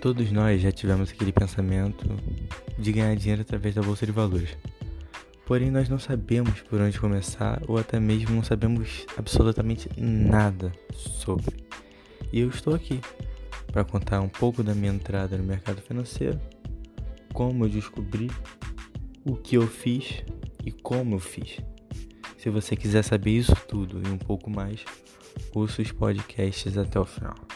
Todos nós já tivemos aquele pensamento de ganhar dinheiro através da bolsa de valores. Porém, nós não sabemos por onde começar ou até mesmo não sabemos absolutamente nada sobre. E eu estou aqui para contar um pouco da minha entrada no mercado financeiro, como eu descobri, o que eu fiz e como eu fiz. Se você quiser saber isso tudo e um pouco mais, ouça os podcasts até o final.